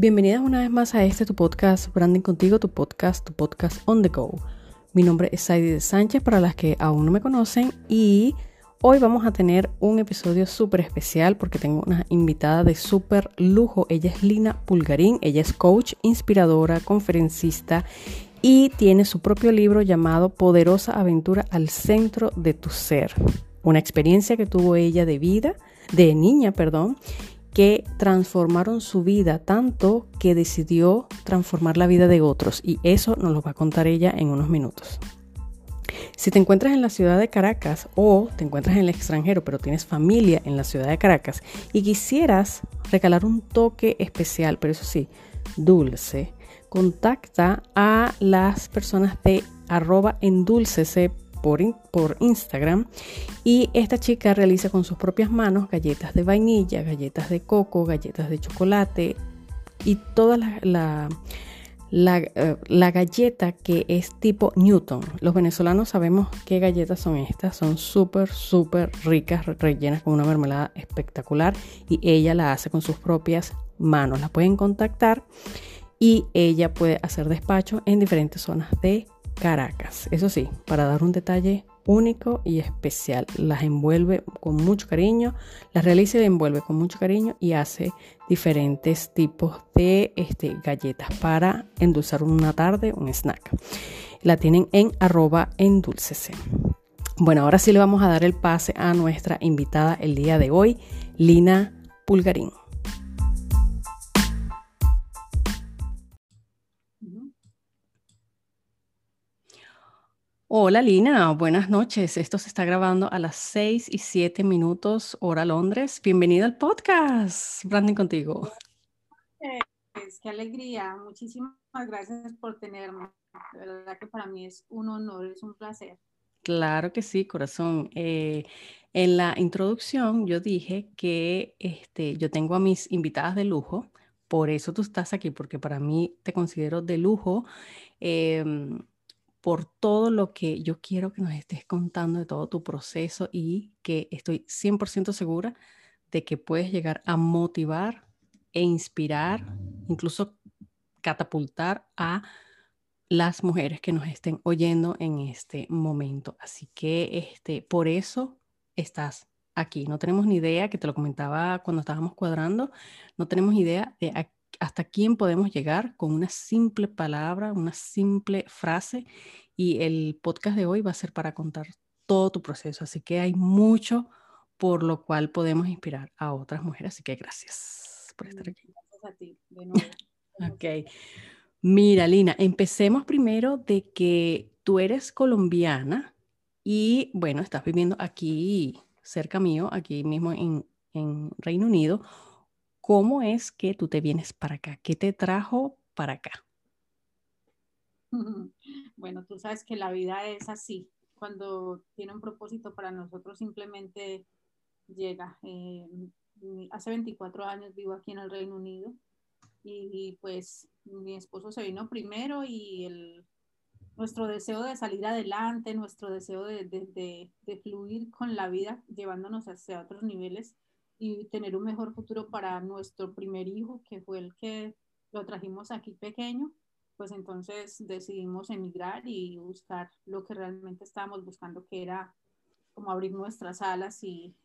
Bienvenidas una vez más a este tu podcast Branding Contigo, tu podcast, tu podcast on the go. Mi nombre es Saidi de Sánchez para las que aún no me conocen y hoy vamos a tener un episodio súper especial porque tengo una invitada de súper lujo. Ella es Lina Pulgarín, ella es coach, inspiradora, conferencista y tiene su propio libro llamado Poderosa Aventura al Centro de tu Ser. Una experiencia que tuvo ella de vida, de niña, perdón, que transformaron su vida tanto que decidió transformar la vida de otros y eso nos lo va a contar ella en unos minutos. Si te encuentras en la ciudad de Caracas o te encuentras en el extranjero pero tienes familia en la ciudad de Caracas y quisieras regalar un toque especial, pero eso sí, dulce, contacta a las personas de arroba por, Instagram y esta chica realiza con sus propias manos galletas de vainilla, galletas de coco, galletas de chocolate y toda la, la, eh, la, galleta que es tipo Newton. Los venezolanos sabemos qué galletas son estas, son súper, súper ricas, rellenas con una mermelada espectacular y ella la hace con sus propias manos. La pueden contactar y ella puede hacer despacho en diferentes zonas de Caracas. Eso sí, para dar un detalle único y especial. Las envuelve con mucho cariño, las realiza y envuelve con mucho cariño y hace diferentes tipos de este, galletas para endulzar una tarde, un snack. La tienen en arroba endulcese. Bueno, ahora sí le vamos a dar el pase a nuestra invitada el día de hoy, Lina Pulgarín. Hola Lina, buenas noches. Esto se está grabando a las 6 y 7 minutos hora Londres. Bienvenida al podcast. Branding contigo. Pues, qué alegría. Muchísimas gracias por tenerme. De verdad que para mí es un honor, es un placer. Claro que sí, corazón. Eh, en la introducción yo dije que este, yo tengo a mis invitadas de lujo, por eso tú estás aquí, porque para mí te considero de lujo. Em, por todo lo que yo quiero que nos estés contando de todo tu proceso y que estoy 100% segura de que puedes llegar a motivar e inspirar, incluso catapultar a las mujeres que nos estén oyendo en este momento. Así que este, por eso estás aquí. No tenemos ni idea, que te lo comentaba cuando estábamos cuadrando, no tenemos idea de hasta quién podemos llegar con una simple palabra, una simple frase. Y el podcast de hoy va a ser para contar todo tu proceso. Así que hay mucho por lo cual podemos inspirar a otras mujeres. Así que gracias por estar aquí. Gracias a ti, de nuevo. ok. Mira, Lina, empecemos primero de que tú eres colombiana y bueno, estás viviendo aquí cerca mío, aquí mismo en, en Reino Unido. ¿Cómo es que tú te vienes para acá? ¿Qué te trajo para acá? Bueno, tú sabes que la vida es así. Cuando tiene un propósito para nosotros, simplemente llega. Eh, hace 24 años vivo aquí en el Reino Unido y, pues mi esposo se vino primero y el, nuestro deseo de salir adelante, nuestro deseo de, de fluir con la vida, llevándonos hacia otros niveles, y tener un mejor futuro para nuestro primer hijo, que fue el que lo trajimos aquí pequeño, pues entonces decidimos emigrar y buscar lo que realmente estábamos buscando, que era como abrir nuestras alas y,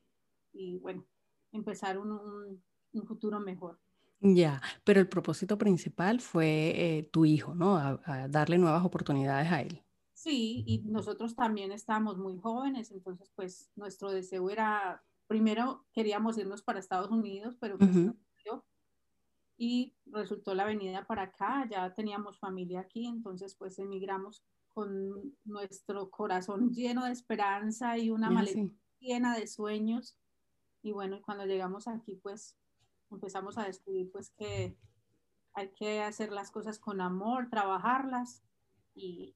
y bueno, empezar un, un, futuro mejor. Ya, pero el propósito principal fue eh, tu hijo, ¿no? a, darle nuevas oportunidades a él. Sí, y nosotros también estábamos muy jóvenes, entonces pues nuestro deseo era primero queríamos irnos para Estados Unidos, pero pues y resultó la venida para acá, ya teníamos familia aquí, entonces pues emigramos con nuestro corazón lleno de esperanza y una maleta llena de sueños. Y bueno, cuando llegamos aquí pues empezamos a descubrir pues que hay que hacer las cosas con amor, trabajarlas y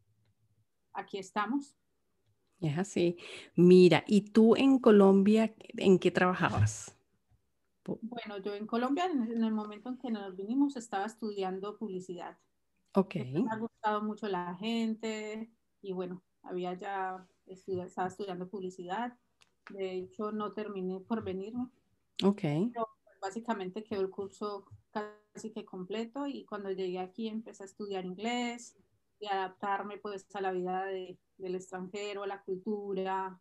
aquí estamos. Es así. Mira, ¿y tú en Colombia en qué trabajabas? Bueno, yo en Colombia, en el momento en que nos vinimos, estaba estudiando publicidad. Ok. Me ha gustado mucho la gente y bueno, había ya estudiado, estaba estudiando publicidad. De hecho, no terminé por venirme. Ok. Pero básicamente quedó el curso casi que completo y cuando llegué aquí empecé a estudiar inglés y adaptarme pues a la vida de, del extranjero, a la cultura.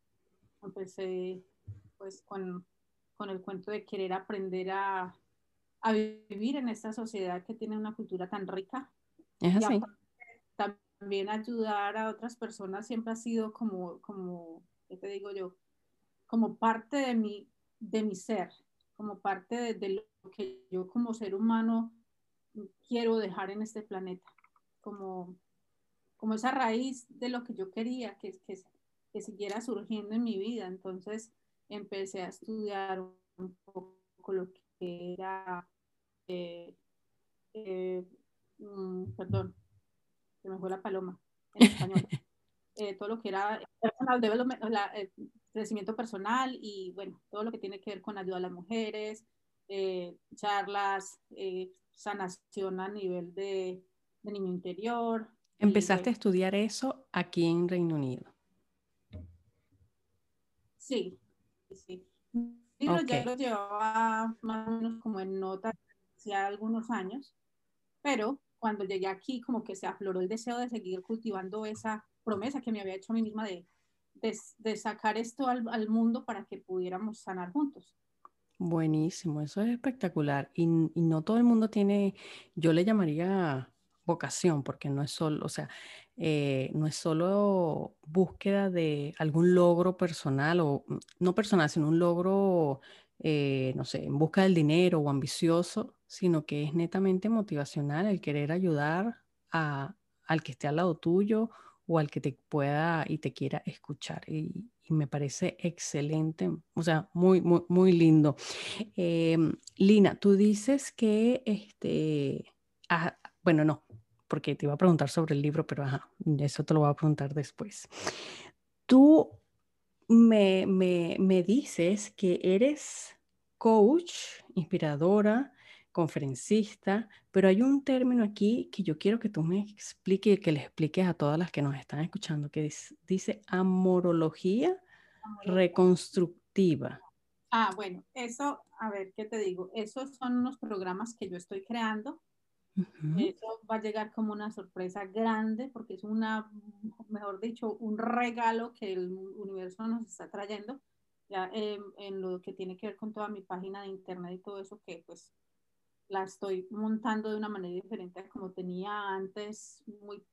Empecé pues con, con el cuento de querer aprender a, a, vivir en esta sociedad que tiene una cultura tan rica. Es así. también ayudar a otras personas siempre ha sido como, como, ¿qué te digo yo? Como parte de mi, de mi ser, como parte de, de lo que yo como ser humano quiero dejar en este planeta, como, como esa raíz de lo que yo quería que, que, que siguiera surgiendo en mi vida. Entonces empecé a estudiar un poco lo que era, eh, eh, mm, perdón, se me fue la paloma en español, eh, todo lo que era personal development, la, crecimiento personal y bueno, todo lo que tiene que ver con ayuda a las mujeres, eh, charlas, eh, sanación a nivel de, de niño interior. ¿Empezaste a estudiar eso aquí en Reino Unido? Sí, sí. Okay. ya lo llevaba más o menos como en nota hacía algunos años, pero cuando llegué aquí como que se afloró el deseo de seguir cultivando esa promesa que me había hecho a mí misma de, de, sacar esto al, al, mundo para que pudiéramos sanar juntos. Buenísimo, eso es espectacular. Y, y, no todo el mundo tiene, yo le llamaría vocación, porque no es solo, o sea, eh, no es solo búsqueda de algún logro personal o mm, no personal, sino un logro, eh, no sé, en busca del dinero o ambicioso, sino que es netamente motivacional el querer ayudar a, al que esté al lado tuyo o al que te pueda y te quiera escuchar. Y, me parece excelente, o sea, muy, muy, muy lindo. Em, Lina, tú dices que, este, ah, bueno, no, porque te iba a preguntar sobre el libro, pero ajá, eso te lo voy a preguntar después. Tú me, me, me dices que eres coach, inspiradora, conferencista, pero hay un término aquí que yo quiero que tú me expliques, que le expliques a todas las que nos están escuchando, que dice amorología reconstructiva. Ah, bueno, eso, a ver, ¿qué te digo? Esos son unos programas que yo estoy creando. Eso va a llegar como una sorpresa grande porque es una, mejor dicho, un regalo que el universo nos está trayendo ya en lo que tiene que ver con toda mi página de internet y todo eso que pues la estoy montando de una manera diferente a como tenía antes, muy,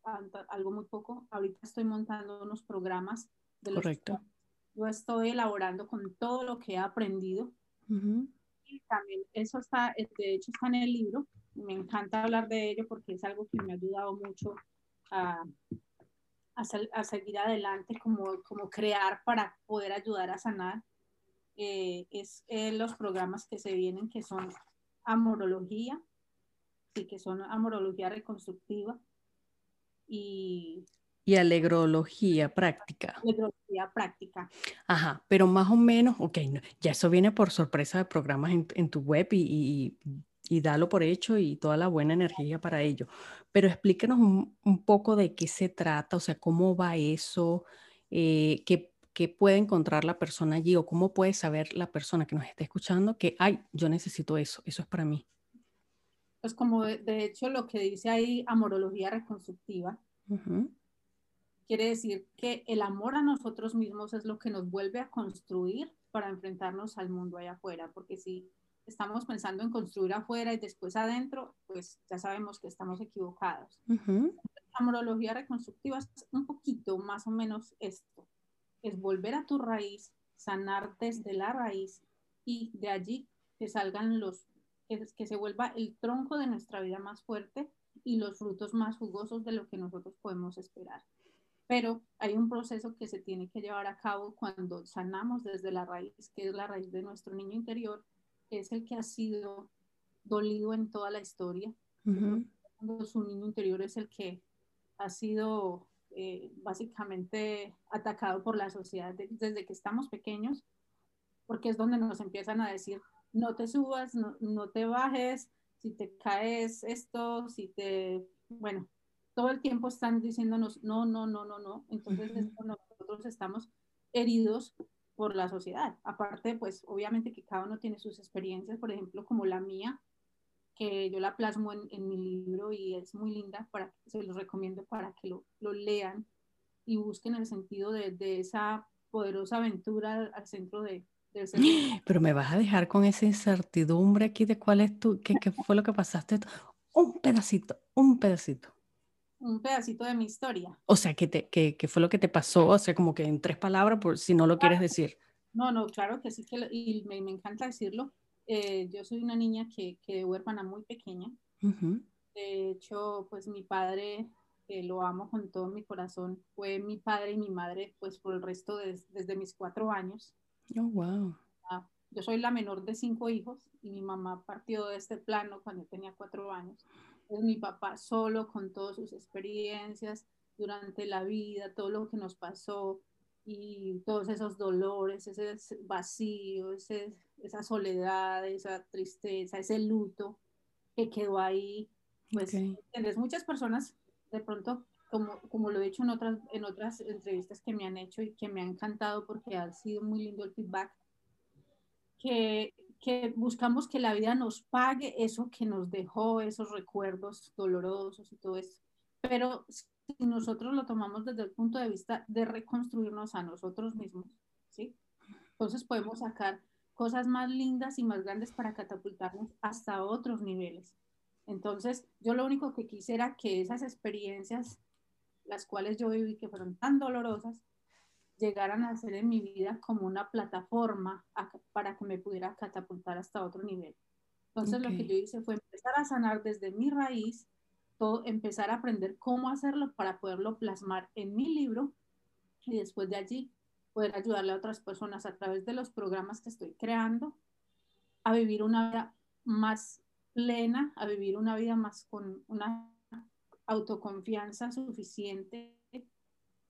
algo muy poco. Ahorita estoy montando unos programas de Correcto. yo estoy elaborando con todo lo que he aprendido. Y también eso está, eh, de hecho está en el libro. Me encanta hablar de ello porque es algo que me ha ayudado mucho a, a, seguir adelante, como, como crear para poder ayudar a sanar. Eh, es eh, los programas que se vienen que son amorología, sí, que son amorología reconstructiva y... Y alegrología práctica. Alegrología práctica. Ajá, pero más o menos, ok, ya eso viene por sorpresa de programas en, tu web y, y, dalo por hecho y toda la buena energía para ello. Pero explíquenos un, un poco de qué se trata, o sea, cómo va eso, eh, qué qué puede encontrar la persona allí o cómo puede saber la persona que nos está escuchando que, ay, yo necesito eso, eso es para mí. Pues como de, hecho lo que dice ahí, amorología reconstructiva, quiere decir que el amor a nosotros mismos es lo que nos vuelve a construir para enfrentarnos al mundo allá afuera, porque si estamos pensando en construir afuera y después adentro, pues ya sabemos que estamos equivocados. Amorología reconstructiva es un poquito más o menos esto es volver a tu raíz, sanar desde la raíz y de allí que salgan los, que, que se vuelva el tronco de nuestra vida más fuerte y los frutos más jugosos de lo que nosotros podemos esperar. Pero hay un proceso que se tiene que llevar a cabo cuando sanamos desde la raíz, que es la raíz de nuestro niño interior, que es el que ha sido dolido en toda la historia. Cuando su niño interior es el que ha sido eh, básicamente atacado por la sociedad desde que estamos pequeños, porque es donde nos empiezan a decir, no te subas, no, no te bajes, si te caes esto, si te, bueno, todo el tiempo están diciéndonos, no, no, no, no, no. Entonces nosotros estamos heridos por la sociedad. Aparte, pues obviamente que cada uno tiene sus experiencias, por ejemplo, como la mía, que yo la plasmo en, mi libro y es muy linda, para, se los recomiendo para que lo, lo lean y busquen el sentido de, de esa poderosa aventura al centro de. Pero me vas a dejar con esa incertidumbre aquí de cuál es tu, qué, qué fue lo que pasaste. Un pedacito, un pedacito. Un pedacito de mi historia. O sea, ¿qué, te, qué, qué fue lo que te pasó? O sea, como que en tres palabras, por si no lo quieres decir. No, no, claro que sí, que y me, me encanta decirlo. Eh, yo soy una niña que quedé huérfana muy pequeña. De hecho, pues mi padre, que lo amo con todo mi corazón, fue mi padre y mi madre, pues por el resto de, desde mis cuatro años. Oh, wow. Ah, yo soy la menor de cinco hijos y mi mamá partió de este plano cuando tenía cuatro años. Es mi papá solo con todas sus experiencias durante la vida, todo lo que nos pasó y todos esos dolores, ese vacío, ese esa soledad, esa tristeza, ese luto que quedó ahí. Pues, Muchas personas, de pronto, como, como lo he dicho en otras, en otras entrevistas que me han hecho y que me han encantado porque ha sido muy lindo el feedback, que, que buscamos que la vida nos pague eso que nos dejó, esos recuerdos dolorosos y todo eso. Pero si nosotros lo tomamos desde el punto de vista de reconstruirnos a nosotros mismos, ¿sí? Entonces podemos sacar cosas más lindas y más grandes para catapultarnos hasta otros niveles. Entonces, yo lo único que quisiera que esas experiencias, las cuales yo viví, que fueron tan dolorosas, llegaran a ser en mi vida como una plataforma para que me pudiera catapultar hasta otro nivel. Entonces, lo que yo hice fue empezar a sanar desde mi raíz, todo, empezar a aprender cómo hacerlo para poderlo plasmar en mi libro y después de allí poder ayudarle a otras personas a través de los programas que estoy creando a vivir una vida más plena, a vivir una vida más con una autoconfianza suficiente,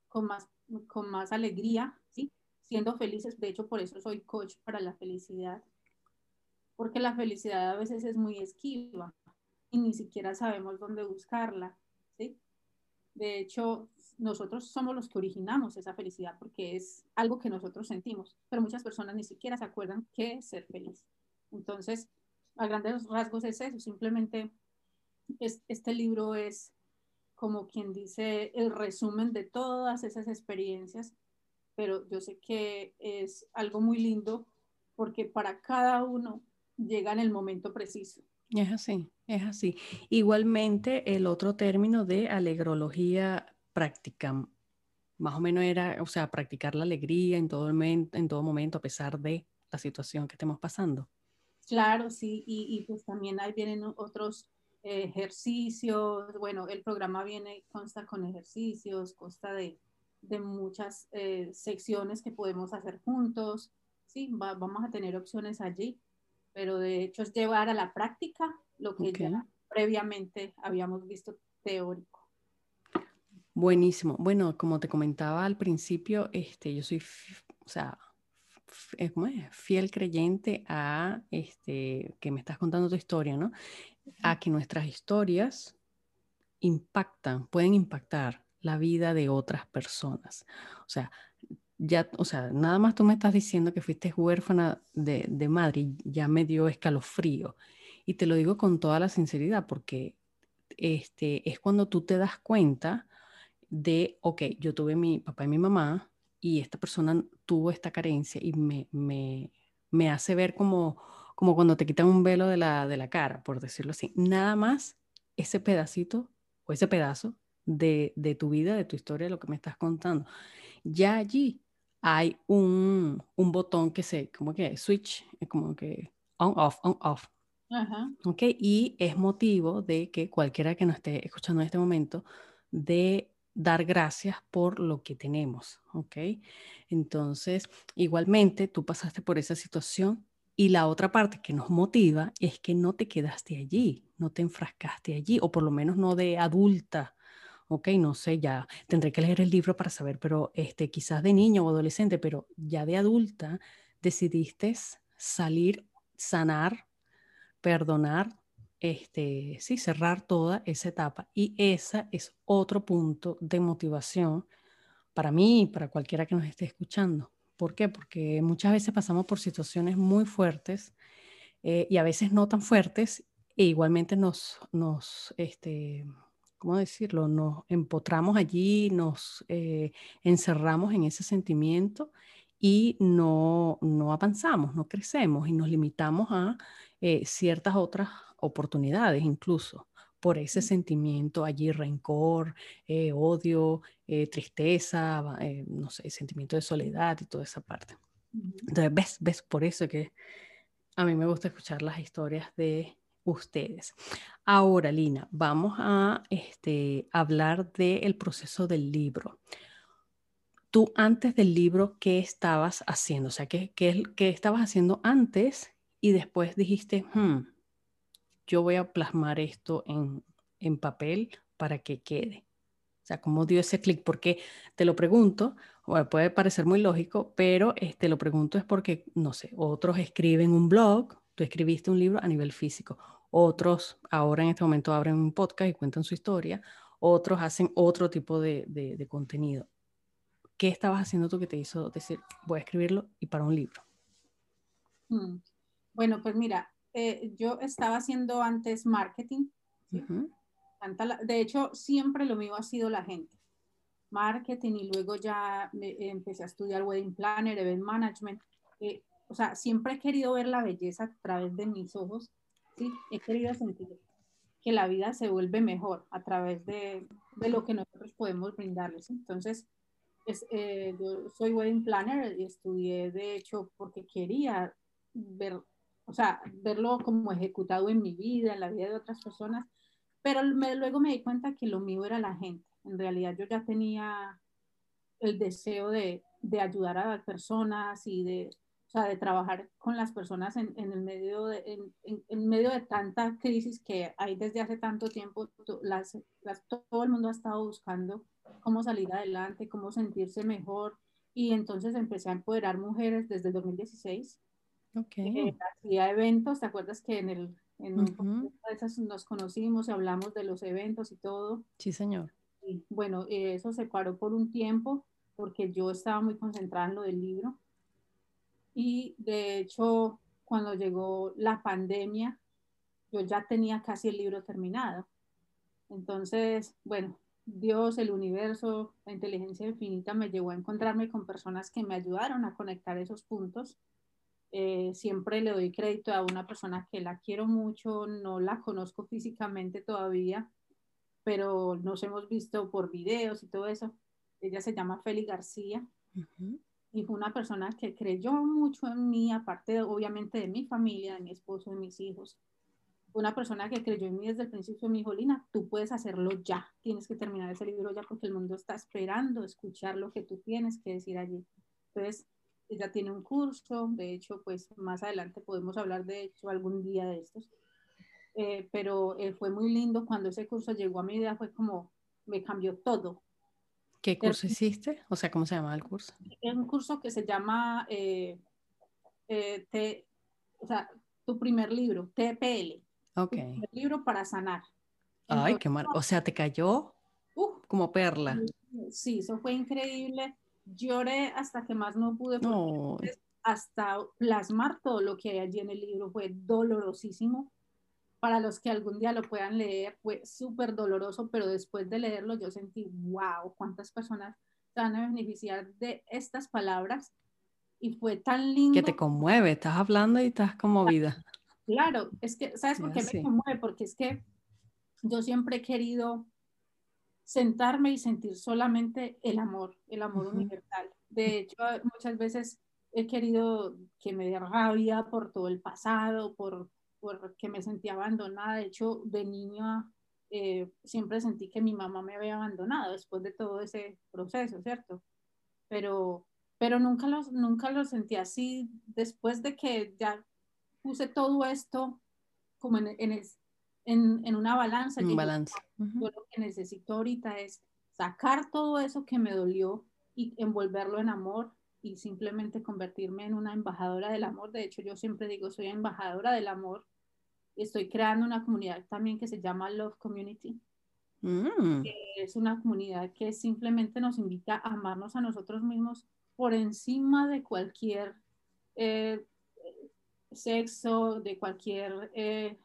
con más, con más alegría, ¿sí? siendo felices. De hecho, por eso soy coach para la felicidad, porque la felicidad a veces es muy esquiva y ni siquiera sabemos dónde buscarla. ¿sí? De hecho, nosotros somos los que originamos esa felicidad porque es algo que nosotros sentimos, pero muchas personas ni siquiera se acuerdan qué es ser feliz. Entonces, a grandes rasgos es eso, simplemente es, este libro es como quien dice el resumen de todas esas experiencias, pero yo sé que es algo muy lindo porque para cada uno llega en el momento preciso. Es así, es así. Igualmente, el otro término de alegrología práctica, más o menos era, o sea, practicar la alegría en todo, en todo momento a pesar de la situación que estemos pasando. Claro, sí, y, pues también ahí vienen otros ejercicios, bueno, el programa viene, consta con ejercicios, consta de, muchas eh, secciones que podemos hacer juntos, sí, vamos a tener opciones allí, pero de hecho es llevar a la práctica lo que ya previamente habíamos visto teórico. Buenísimo. Bueno, como te comentaba al principio, este, yo soy, o sea, fiel creyente a este, que me estás contando tu historia, ¿no? A que nuestras historias impactan, pueden impactar la vida de otras personas. O sea, ya, o sea, nada más tú me estás diciendo que fuiste huérfana de, de madre ya me dio escalofrío. Y te lo digo con toda la sinceridad porque este, es cuando tú te das cuenta de, ok, yo tuve mi papá y mi mamá y esta persona tuvo esta carencia y me, me, me hace ver como, como cuando te quitan un velo de la, de la cara, por decirlo así. Nada más ese pedacito o ese pedazo de, de tu vida, de tu historia, de lo que me estás contando. Ya allí hay un, un botón que se, como que switch, como que on, off, on, off. Ajá. Ok, y es motivo de que cualquiera que nos esté escuchando en este momento, de dar gracias por lo que tenemos, ¿ok? Entonces, igualmente, tú pasaste por esa situación y la otra parte que nos motiva es que no te quedaste allí, no te enfrascaste allí, o por lo menos no de adulta, ¿ok? No sé, ya tendré que leer el libro para saber, pero este, quizás de niño o adolescente, pero ya de adulta decidiste salir, sanar, perdonar, este, sí, cerrar toda esa etapa. Y esa es otro punto de motivación para mí y para cualquiera que nos esté escuchando. ¿Por qué? Porque muchas veces pasamos por situaciones muy fuertes eh, y a veces no tan fuertes E igualmente nos, nos este, ¿cómo decirlo? Nos empotramos allí, nos eh, encerramos en ese sentimiento y no, no avanzamos, no crecemos y nos limitamos a eh, ciertas otras oportunidades incluso por ese sentimiento allí, rencor, eh, odio, eh, tristeza, no sé, sentimiento de soledad y toda esa parte. Entonces, ves, ves, por eso que a mí me gusta escuchar las historias de ustedes. Ahora, Lina, vamos a este, hablar del proceso del libro tú antes del libro, ¿qué estabas haciendo? O sea, ¿qué, qué, qué estabas haciendo antes y después dijiste, hmm, yo voy a plasmar esto en, en papel para que quede? O sea, ¿cómo dio ese clic? Porque te lo pregunto, puede parecer muy lógico, pero te este, lo pregunto es porque, no sé, otros escriben un blog, tú escribiste un libro a nivel físico, otros ahora en este momento abren un podcast y cuentan su historia, otros hacen otro tipo de, de, de contenido. ¿Qué estabas haciendo tú que te hizo decir, voy a escribirlo y para un libro? Mm. Bueno, pues mira, eh, yo estaba haciendo antes marketing. De hecho, siempre lo mío ha sido la gente. Marketing y luego ya empecé a estudiar wedding planner, event management. Eh, o sea, siempre he querido ver la belleza a través de mis ojos. Sí, he querido sentir que la vida se vuelve mejor a través de, de lo que nosotros podemos brindarles. Entonces, eh, yo soy wedding planner y estudié, de hecho, porque quería ver, o sea, verlo como ejecutado en mi vida, en la vida de otras personas, pero luego me di cuenta que lo mío era la gente. En realidad yo ya tenía el deseo de, de ayudar a las personas y de, o sea, de trabajar con las personas en, en el medio de, en, en, medio de tanta crisis que hay desde hace tanto tiempo. Las, las, todo el mundo ha estado buscando cómo salir adelante, cómo sentirse mejor. Y entonces empecé a empoderar mujeres desde el 2016. Okay. Eh, hacía eventos, ¿te acuerdas que en el en nos conocimos y hablamos de los eventos y todo? Sí, señor. Y, bueno, eso se paró por un tiempo porque yo estaba muy concentrada en lo del libro. Y de hecho, cuando llegó la pandemia, yo ya tenía casi el libro terminado. Entonces, bueno, Dios, el universo, la inteligencia infinita me llevó a encontrarme con personas que me ayudaron a conectar esos puntos. Eh, siempre le doy crédito a una persona que la quiero mucho, no la conozco físicamente todavía, pero nos hemos visto por videos y todo eso. Ella se llama Feli García y fue una persona que creyó mucho en mí, aparte obviamente de mi familia, de mi esposo, de mis hijos una persona que creyó en mí desde el principio me dijo, Lina, tú puedes hacerlo ya, tienes que terminar ese libro ya porque el mundo está esperando escuchar lo que tú tienes que decir allí. Entonces, ella tiene un curso, de hecho, pues más adelante podemos hablar de hecho algún día de estos. Eh, pero eh, fue muy lindo cuando ese curso llegó a mi vida, fue como, me cambió todo. ¿Qué curso hiciste? O sea, ¿cómo se llama el curso? Es un curso que se llama, eh, te, o sea, tu primer libro, TPL. Ok. El libro para sanar. Ay, qué mal. O sea, te cayó como perla. Sí, eso fue increíble. Lloré hasta que más no pude. Hasta plasmar todo lo que hay allí en el libro fue dolorosísimo. Para los que algún día lo puedan leer, fue súper doloroso, pero después de leerlo yo sentí, wow, cuántas personas se van a beneficiar de estas palabras. Y fue tan lindo. Que te conmueve, estás hablando y estás conmovida. Claro, es que, ¿sabes por qué me conmueve? Porque es que yo siempre he querido sentarme y sentir solamente el amor, el amor universal. De hecho, muchas veces he querido que me dé rabia por todo el pasado, por, por que me sentía abandonada. De hecho, de niña eh, siempre sentí que mi mamá me había abandonado después de todo ese proceso, ¿cierto? Pero, pero nunca, los, nunca lo sentí así después de que ya puse todo esto como en, en, en, una balanza. Un balance. Yo lo que necesito ahorita es sacar todo eso que me dolió y envolverlo en amor y simplemente convertirme en una embajadora del amor. De hecho, yo siempre digo, soy embajadora del amor. Estoy creando una comunidad también que se llama Love Community. Mm. Es una comunidad que simplemente nos invita a amarnos a nosotros mismos por encima de cualquier eh, sexo, de cualquier, eh,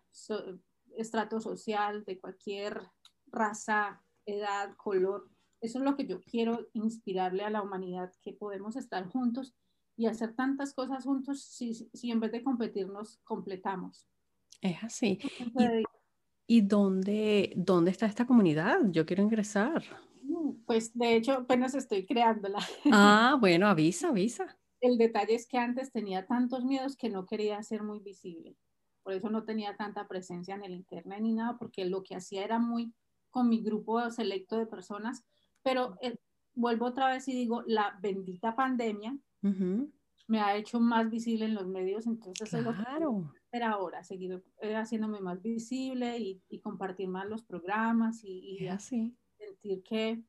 estrato social, de cualquier raza, edad, color. Eso es lo que yo quiero inspirarle a la humanidad, que podemos estar juntos y hacer tantas cosas juntos si, si en vez de competirnos completamos. Es así. ¿Y, dónde, dónde está esta comunidad? Yo quiero ingresar. Mm, pues de hecho apenas estoy creándola. Ah, bueno, avisa, avisa. El detalle es que antes tenía tantos miedos que no quería ser muy visible. Por eso no tenía tanta presencia en el internet ni nada, porque lo que hacía era muy con mi grupo selecto de personas. Pero eh, vuelvo otra vez y digo, la bendita pandemia me ha hecho más visible en los medios, entonces claro. es ahora, seguir eh, haciéndome más visible y, compartir más los programas y, así. sentir que,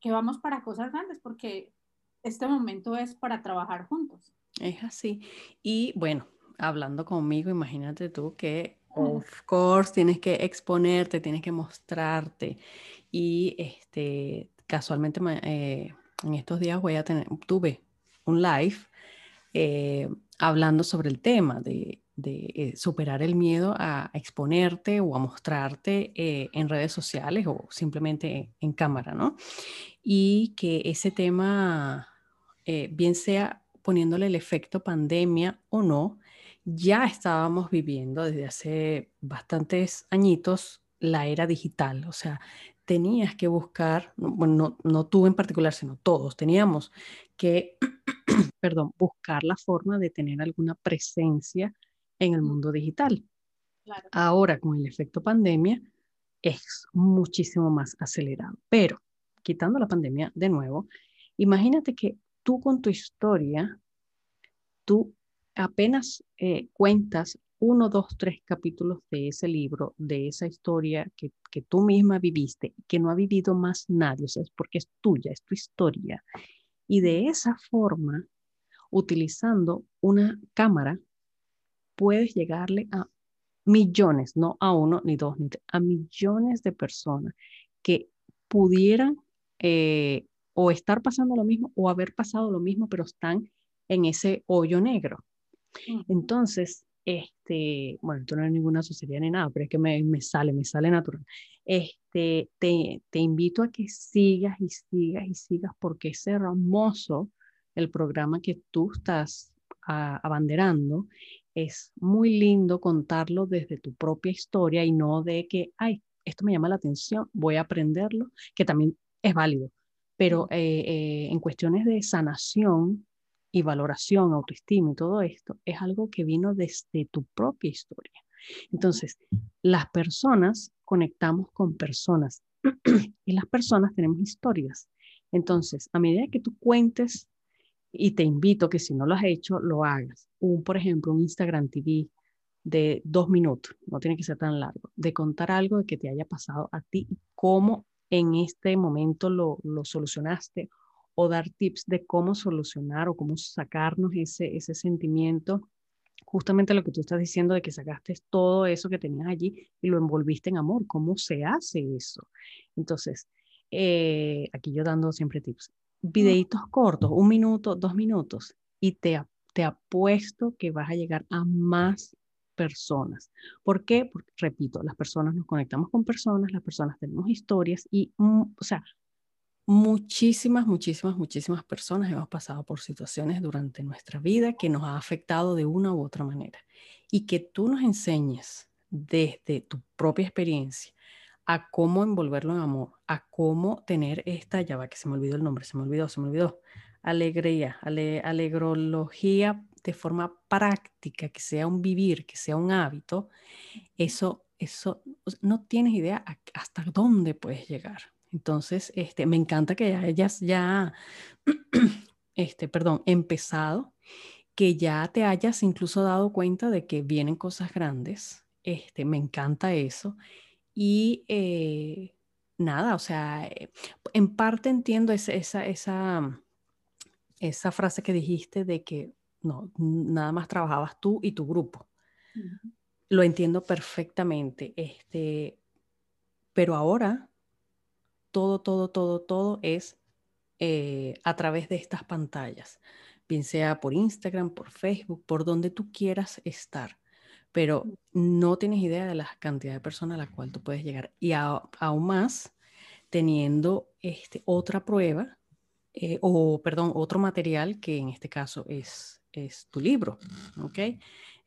que vamos para cosas grandes, porque este momento es para trabajar juntos. Es así. Y bueno, hablando conmigo, imagínate tú que, of course, tienes que exponerte, tienes que mostrarte. Y este, casualmente eh, en estos días voy a tener, tuve un live eh, hablando sobre el tema de, eh, superar el miedo a, exponerte o a mostrarte en redes sociales o simplemente en cámara, ¿no? Y que ese tema bien sea poniéndole el efecto pandemia o no, ya estábamos viviendo desde hace bastantes añitos la era digital. O sea, tenías que buscar, bueno, no, tú en particular, sino todos, teníamos que, perdón, buscar la forma de tener alguna presencia en el mundo digital. Ahora, con el efecto pandemia, es muchísimo más acelerado. Pero, quitando la pandemia de nuevo, imagínate que tú con tu historia, tú apenas eh, cuentas uno, dos, tres capítulos de ese libro, de esa historia que, que tú misma viviste, que no ha vivido más nadie, o sea, es porque es tuya, es tu historia. Y de esa forma, utilizando una cámara, puedes llegarle a millones, no a uno, ni dos, ni tres, a millones de personas que pudieran eh, o estar pasando lo mismo o haber pasado lo mismo, pero están en ese hoyo negro. Entonces, este, bueno, esto no es ninguna sociedad ni nada, pero es que me, me sale, me sale natural. Este, te, te, invito a que sigas y sigas y sigas porque es hermoso el programa que tú estás abanderando. Es muy lindo contarlo desde tu propia historia y no de que, ay, esto me llama la atención, voy a aprenderlo, que también es válido pero eh, eh, en cuestiones de sanación y valoración, autoestima y todo esto, es algo que vino desde tu propia historia. Entonces, las personas conectamos con personas y las personas tenemos historias. Entonces, a medida que tú cuentes, y te invito que si no lo has hecho, lo hagas. Un, por ejemplo, un Instagram TV de dos minutos, no tiene que ser tan largo, de contar algo de que te haya pasado a ti y cómo en este momento lo, solucionaste o dar tips de cómo solucionar o cómo sacarnos ese, ese sentimiento, justamente lo que tú estás diciendo de que sacaste todo eso que tenías allí y lo envolviste en amor, ¿cómo se hace eso? Entonces, eh, aquí yo dando siempre tips, videitos cortos, un minuto, dos minutos, y te, te apuesto que vas a llegar a más personas. ¿Por qué? Porque, repito, las personas nos conectamos con personas, las personas tenemos historias y, mm, o sea, muchísimas, muchísimas, muchísimas personas hemos pasado por situaciones durante nuestra vida que nos ha afectado de una u otra manera. Y que tú nos enseñes desde tu propia experiencia a cómo envolverlo en amor, a cómo tener esta, ya va que se me olvidó el nombre, se me olvidó, se me olvidó, alegría, alegrología de forma práctica, que sea un vivir, que sea un hábito, eso, eso no tienes idea hasta dónde puedes llegar. Entonces, este, me encanta que hayas ya, este, perdón, empezado, que ya te hayas incluso dado cuenta de que vienen cosas grandes. Este, me encanta eso. Y eh, nada, o sea, eh, en parte entiendo esa, esa, esa, esa frase que dijiste de que no, nada más trabajabas tú y tu grupo. Lo entiendo perfectamente, este, pero ahora todo, todo, todo, todo es eh, a través de estas pantallas, bien sea por Instagram, por Facebook, por donde tú quieras estar. pero no tienes idea de la cantidad de personas a la cual tú puedes llegar. Y aún más teniendo este, otra prueba, eh, o perdón, otro material que en este caso es, es tu libro, ¿ok?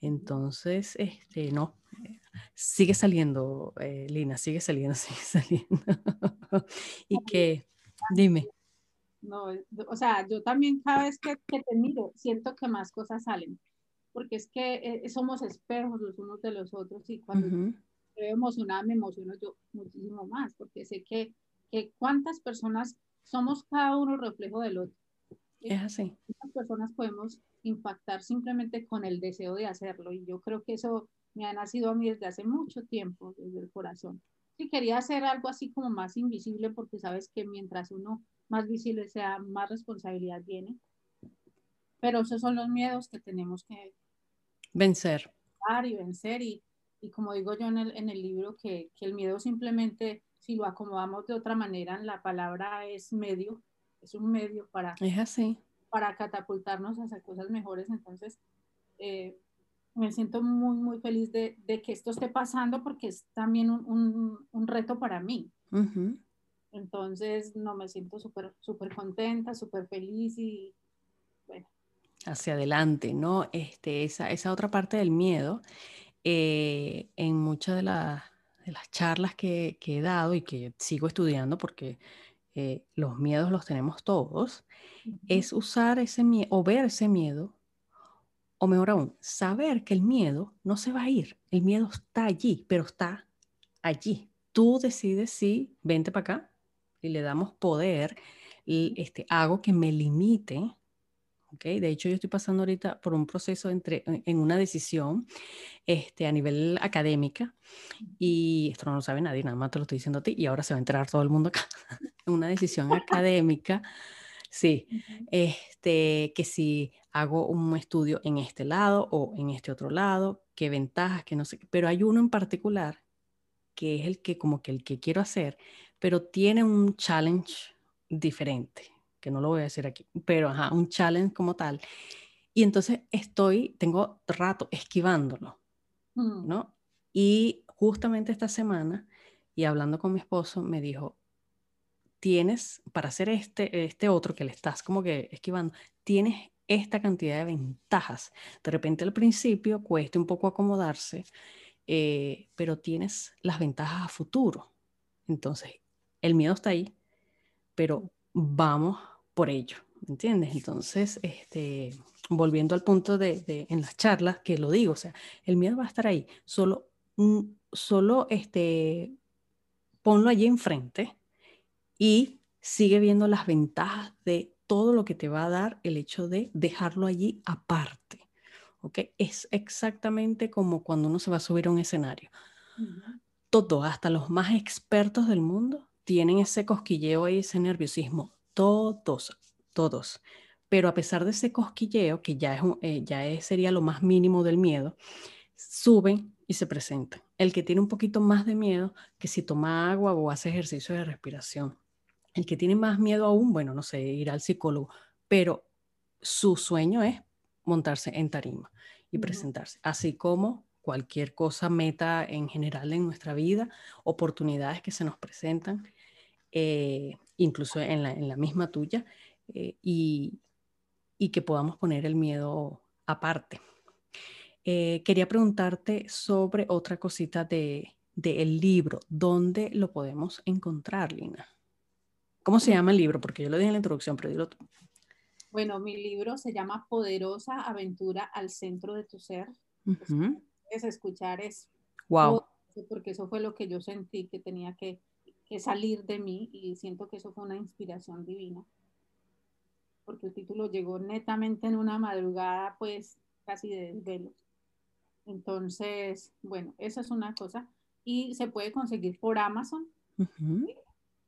Entonces, este, no, sigue saliendo, eh, Lina, sigue saliendo, sigue saliendo. y que, dime. No, o sea, yo también cada vez que, que te miro, siento que más cosas salen, porque es que eh, somos espejos los unos de los otros y cuando uh veo emocionada me emociono yo muchísimo más, porque sé que, que cuántas personas somos cada uno reflejo del otro. Es así. Muchas personas podemos impactar simplemente con el deseo de hacerlo y yo creo que eso me ha nacido a mí desde hace mucho tiempo, desde el corazón. Y quería hacer algo así como más invisible porque sabes que mientras uno más visible sea, más responsabilidad viene. Pero esos son los miedos que tenemos que vencer. Y vencer. Y, y como digo yo en el, en el libro, que, que, el miedo simplemente, si lo acomodamos de otra manera, la palabra es medio, es un medio para, es así. para catapultarnos hacia cosas mejores. Entonces, eh, me siento muy, muy feliz de, de, que esto esté pasando porque es también un, un, un reto para mí. Entonces, no, me siento súper, súper contenta, súper feliz y bueno. Hacia adelante, ¿no? Este, esa, esa otra parte del miedo, eh, en muchas de, la, de, las charlas que, que, he dado y que sigo estudiando, porque eh, los miedos los tenemos todos, uh -huh. es usar ese miedo o ver ese miedo o mejor aún, saber que el miedo no se va a ir. El miedo está allí, pero está allí. Tú decides si vente para acá y le damos poder, este, hago que me limite. ¿Okay? De hecho, yo estoy pasando ahorita por un proceso entre, en una decisión este, a nivel académica y esto no lo sabe nadie, nada más te lo estoy diciendo a ti y ahora se va a enterar todo el mundo acá. una decisión académica. Sí, este, que si hago un estudio en este lado o en este otro lado, qué ventajas, que no sé, pero hay uno en particular que es el que como que el que quiero hacer, pero tiene un challenge diferente, que no lo voy a decir aquí, pero ajá, un challenge como tal. Y entonces estoy, tengo rato esquivándolo, mm. ¿no? Y justamente esta semana, y hablando con mi esposo, me dijo, tienes, para hacer este, este otro que le estás como que esquivando, tienes esta cantidad de ventajas. De repente al principio cueste un poco acomodarse, eh, pero tienes las ventajas a futuro. Entonces, el miedo está ahí, pero vamos por ello, ¿entiendes? Entonces, este, volviendo al punto de, de, en las charlas, que lo digo, o sea, el miedo va a estar ahí, solo, solo este, ponlo allí enfrente y sigue viendo las ventajas de todo lo que te va a dar el hecho de dejarlo allí aparte. ¿ok? Es exactamente como cuando uno se va a subir a un escenario. Uh -huh. Todo, hasta los más expertos del mundo, tienen ese cosquilleo y ese nerviosismo. Todos, todos. Pero a pesar de ese cosquilleo, que ya, es eh, ya es, sería lo más mínimo del miedo, suben y se presentan. El que tiene un poquito más de miedo, que si toma agua o hace ejercicio de respiración, el que tiene más miedo aún, bueno, no sé, ir al psicólogo, pero su sueño es montarse en tarima y uh -huh. presentarse, así como cualquier cosa, meta en general en nuestra vida, oportunidades que se nos presentan, eh, incluso en la, en la, misma tuya, eh, y, y, que podamos poner el miedo aparte. Eh, quería preguntarte sobre otra cosita del de, de libro, ¿dónde lo podemos encontrar, Lina? ¿Cómo se llama el libro? Porque yo lo dije en la introducción, pero dilo tú. Bueno, mi libro se llama Poderosa Aventura al Centro de tu Ser. Uh -huh. Es escuchar es wow. porque eso fue lo que yo sentí que tenía que, que, salir de mí y siento que eso fue una inspiración divina. Porque el título llegó netamente en una madrugada, pues casi de desvelo. Entonces, bueno, esa es una cosa. Y se puede conseguir por Amazon. Uh -huh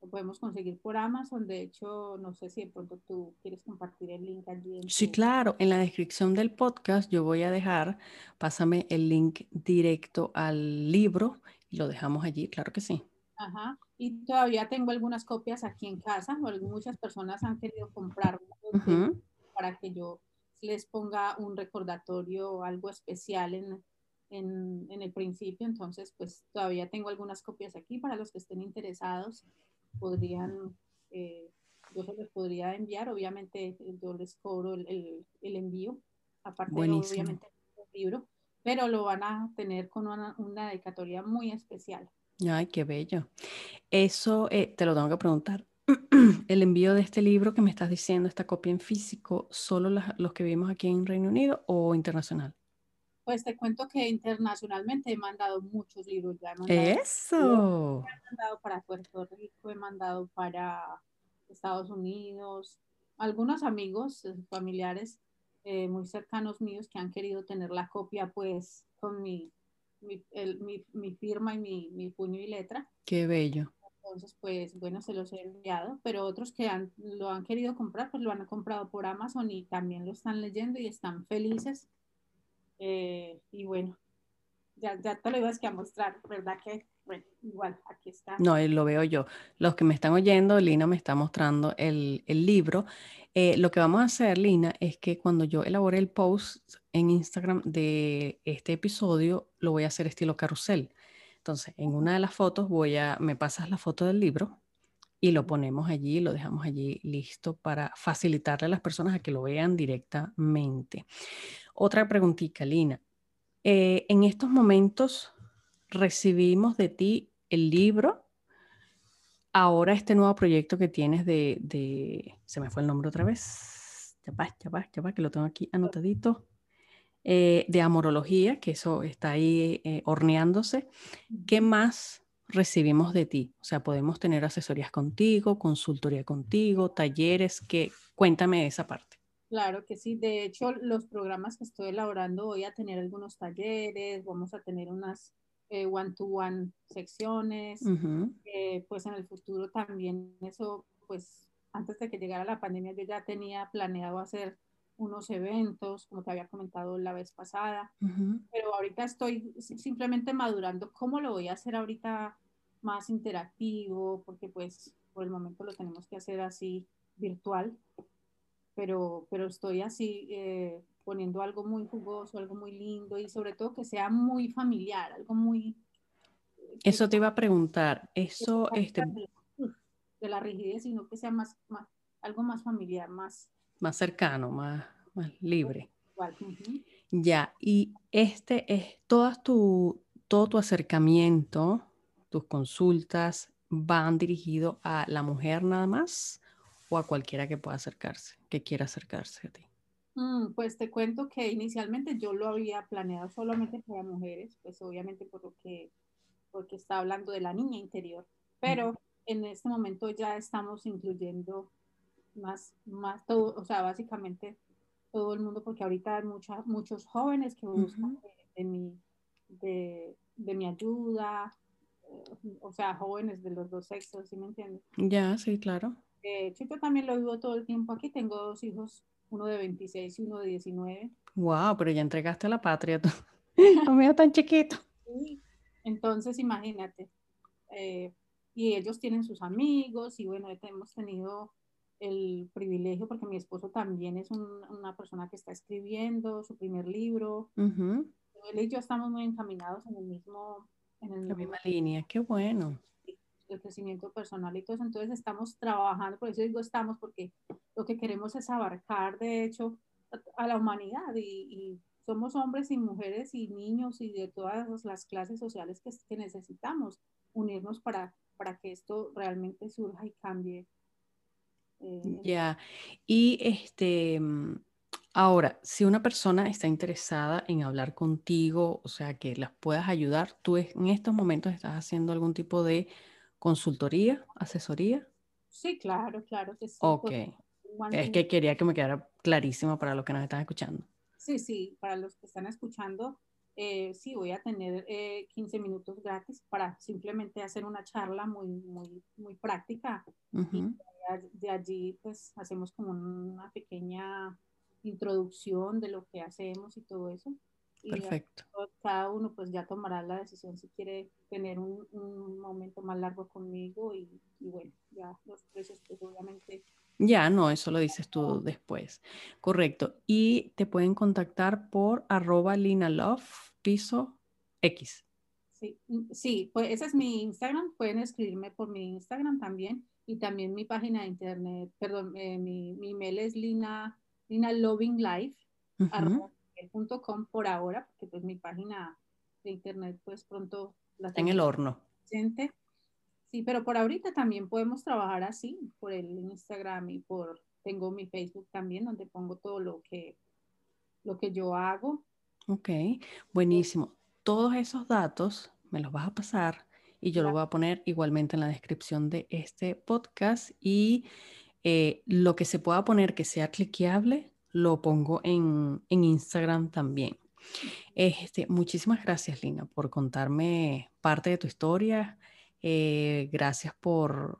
lo podemos conseguir por Amazon. De hecho, no sé si de pronto tú quieres compartir el link allí. Sí, claro. En la descripción del podcast yo voy a dejar, pásame el link directo al libro y lo dejamos allí, claro que sí. Ajá. Y todavía tengo algunas copias aquí en casa. Muchas personas han querido comprar uh -huh. para que yo les ponga un recordatorio o algo especial en, en, en, el principio, entonces pues todavía tengo algunas copias aquí para los que estén interesados, podrían, eh, yo se los podría enviar, obviamente yo les cobro el, el, el envío, aparte Buenísimo. obviamente el libro, pero lo van a tener con una, una dedicatoria muy especial. Ay, qué bello. Eso eh, te lo tengo que preguntar. El envío de este libro que me estás diciendo, esta copia en físico, ¿solo los que vivimos aquí en Reino Unido o internacional? Pues te cuento que internacionalmente he mandado muchos libros, ya he mandado, Eso. he mandado para Puerto Rico, he mandado para Estados Unidos, algunos amigos, eh, familiares eh, muy cercanos míos que han querido tener la copia pues con mi, mi, el- mi- mi firma y mi, mi puño y letra. Qué bello. Entonces, pues bueno, se los he enviado, pero otros que han, lo han querido comprar, pues lo han comprado por Amazon y también lo están leyendo y están felices. Eh, y bueno, ya, ya te lo ibas que a mostrar, ¿verdad? Que, bueno, igual, aquí está. No, eh, lo veo yo. Los que me están oyendo, Lina me está mostrando el, el libro. Eh, lo que vamos a hacer, Lina, es que cuando yo elabore el post en Instagram de este episodio, lo voy a hacer estilo carrusel. Entonces, en una de las fotos voy a, me pasas la foto del libro y lo ponemos allí, lo dejamos allí listo para facilitarle a las personas a que lo vean directamente. Otra preguntita, Lina. Eh, en estos momentos recibimos de ti el libro. Ahora este nuevo proyecto que tienes de, de- se me fue el nombre otra vez. Ya va, ya va, ya va, que lo tengo aquí anotadito. Eh, de amorología, que eso está ahí eh, horneándose. ¿Qué más recibimos de ti? O sea, podemos tener asesorías contigo, consultoría contigo, talleres, que cuéntame esa parte. Claro que sí. De hecho, los programas que estoy elaborando, voy a tener algunos talleres, vamos a tener unas eh, one-to-one secciones. Eh, pues en el futuro también eso, pues antes de que llegara la pandemia, yo ya tenía planeado hacer unos eventos, como te había comentado la vez pasada, ujú. pero ahorita estoy si- simplemente madurando cómo lo voy a hacer ahorita más interactivo, porque pues por el momento lo tenemos que hacer así virtual, pero, pero estoy así eh, poniendo algo muy jugoso, algo muy lindo y sobre todo que sea muy familiar, algo muy... que Eso te iba a preguntar. Eso, este, de la rigidez, sino que sea más, más algo más familiar, más más cercano, más, más libre. igual. Ya, y este es todas tu, todo tu acercamiento, tus consultas van dirigidos a la mujer nada más o a cualquiera que pueda acercarse, que quiera acercarse a ti. Mm, pues te cuento que inicialmente yo lo había planeado solamente para mujeres, pues obviamente por lo que, porque está hablando de la niña interior, pero en este momento ya estamos incluyendo más, más todo, o sea, básicamente todo el mundo, porque ahorita hay mucha- muchos jóvenes que buscan Ujú. de, de mi, de, de mi ayuda, eh, o sea, jóvenes de los dos sexos, ¿sí me entiendes? Ya, sí, claro. De hecho, yo también lo vivo todo el tiempo aquí, tengo dos hijos, uno de 26 y uno de 19. Wow, pero ya entregaste a la patria tú. Lo mío tan chiquito. Sí. Entonces, imagínate. eh, y ellos tienen sus amigos y bueno, hemos tenido el privilegio porque mi esposo también es un- una persona que está escribiendo su primer libro. Ujú, Él y yo estamos muy encaminados en el mismo, en el La misma línea, qué bueno. el crecimiento personal y todo eso. Entonces estamos trabajando, por eso digo estamos, porque lo que queremos es abarcar, de hecho, a, a la humanidad y, y somos hombres y mujeres y niños y de todas las clases sociales que, que necesitamos unirnos para, para que esto realmente surja y cambie. Ya. Y este, mm, ahora, si una persona está interesada en hablar contigo, o sea, que las puedas ayudar, tú en estos momentos estás haciendo algún tipo de consultoría, asesoría. sí, claro, claro que sí. Ok. Es que quería que me quedara clarísimo para los que nos están escuchando. Sí, sí, para los que están escuchando, eh, sí, voy a tener eh, 15 minutos gratis para simplemente hacer una charla muy, muy, muy práctica. Ujú, De- De allí, pues, hacemos como una pequeña introducción de lo que hacemos y todo eso. Y ya Perfecto. cada uno, pues, ya tomará la decisión si quiere tener un, un momento más largo conmigo y, y bueno, ya los precios, pues, obviamente Ya, no, eso lo dices tú después. Correcto. Y te pueden contactar por arroba linalove, piso, X. Sí, mm, sí, pues ese es mi Instagram. Pueden escribirme por mi Instagram también y también mi página de internet, perdón, eh, mi, mi, email es lina, lina loving life, por ahora, porque pues mi página de internet pues pronto la Está en el horno. Sí, pero por ahorita también podemos trabajar así, por el Instagram y por, tengo mi Facebook también, donde pongo todo lo que, lo que yo hago. Ok, buenísimo. Todos esos datos me los vas a pasar y yo lo voy a poner igualmente en la descripción de este podcast y eh, lo que se pueda poner que sea cliqueable, lo pongo en, en Instagram también. Este, muchísimas gracias, Lina, por contarme parte de tu historia. Eh, gracias por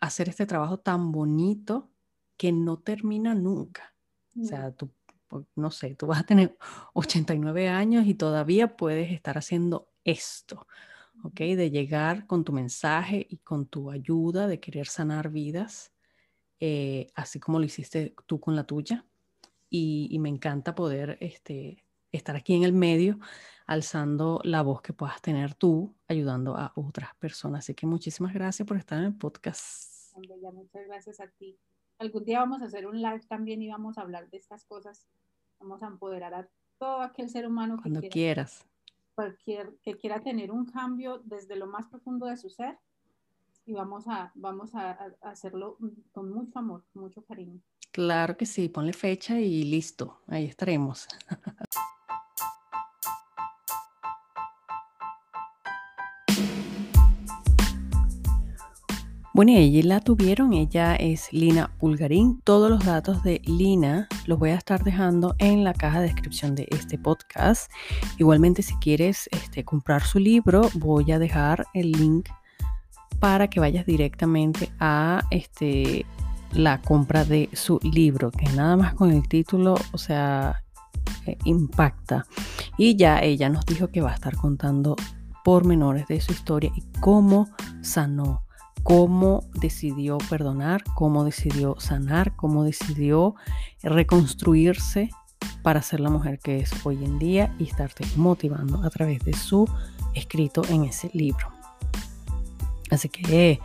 hacer este trabajo tan bonito que no termina nunca. O sea, tú, no sé, tú vas a tener 89 años y todavía puedes estar haciendo esto, ¿ok? De llegar con tu mensaje y con tu ayuda de querer sanar vidas, eh, así como lo hiciste tú con la tuya. Y, y me encanta poder este, estar aquí en el medio, alzando la voz que puedas tener tú, ayudando a otras personas. Así que muchísimas gracias por estar en el podcast. muchas gracias a ti. Algún día vamos a hacer un live también y vamos a hablar de estas cosas. Vamos a empoderar a todo aquel ser humano que Cuando quieras. Cualquier, que quiera tener un cambio desde lo más profundo de su ser y vamos a, vamos a, a hacerlo con mucho amor, con mucho cariño. Claro que sí, ponle fecha y listo, ahí estaremos. Bueno, y ella la tuvieron, ella es Lina Pulgarín. Todos los datos de Lina los voy a estar dejando en la caja de descripción de este podcast. Igualmente, si quieres este, comprar su libro, voy a dejar el link para que vayas directamente a este, la compra de su libro, que nada más con el título, o sea, eh, impacta. Y ya ella nos dijo que va a estar contando pormenores de su historia y cómo sanó cómo decidió perdonar, cómo decidió sanar, cómo decidió reconstruirse para ser la mujer que es hoy en día y estarte motivando a través de su escrito en ese libro. Así que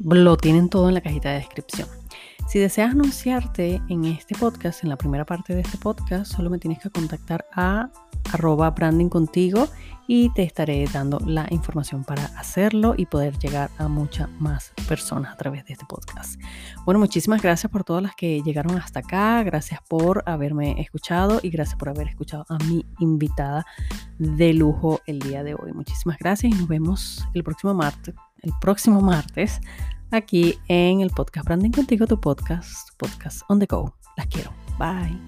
lo tienen todo en la cajita de descripción. Si deseas anunciarte en este podcast, en la primera parte de este podcast, solo me tienes que contactar a arroba branding contigo y te estaré dando la información para hacerlo y poder llegar a muchas más personas a través de este podcast. Bueno, muchísimas gracias por todas las que llegaron hasta acá, gracias por haberme escuchado y gracias por haber escuchado a mi invitada de lujo el día de hoy. Muchísimas gracias y nos vemos el próximo martes, el próximo martes aquí en el podcast Branding Contigo, tu podcast, podcast on the go. Las quiero. Bye.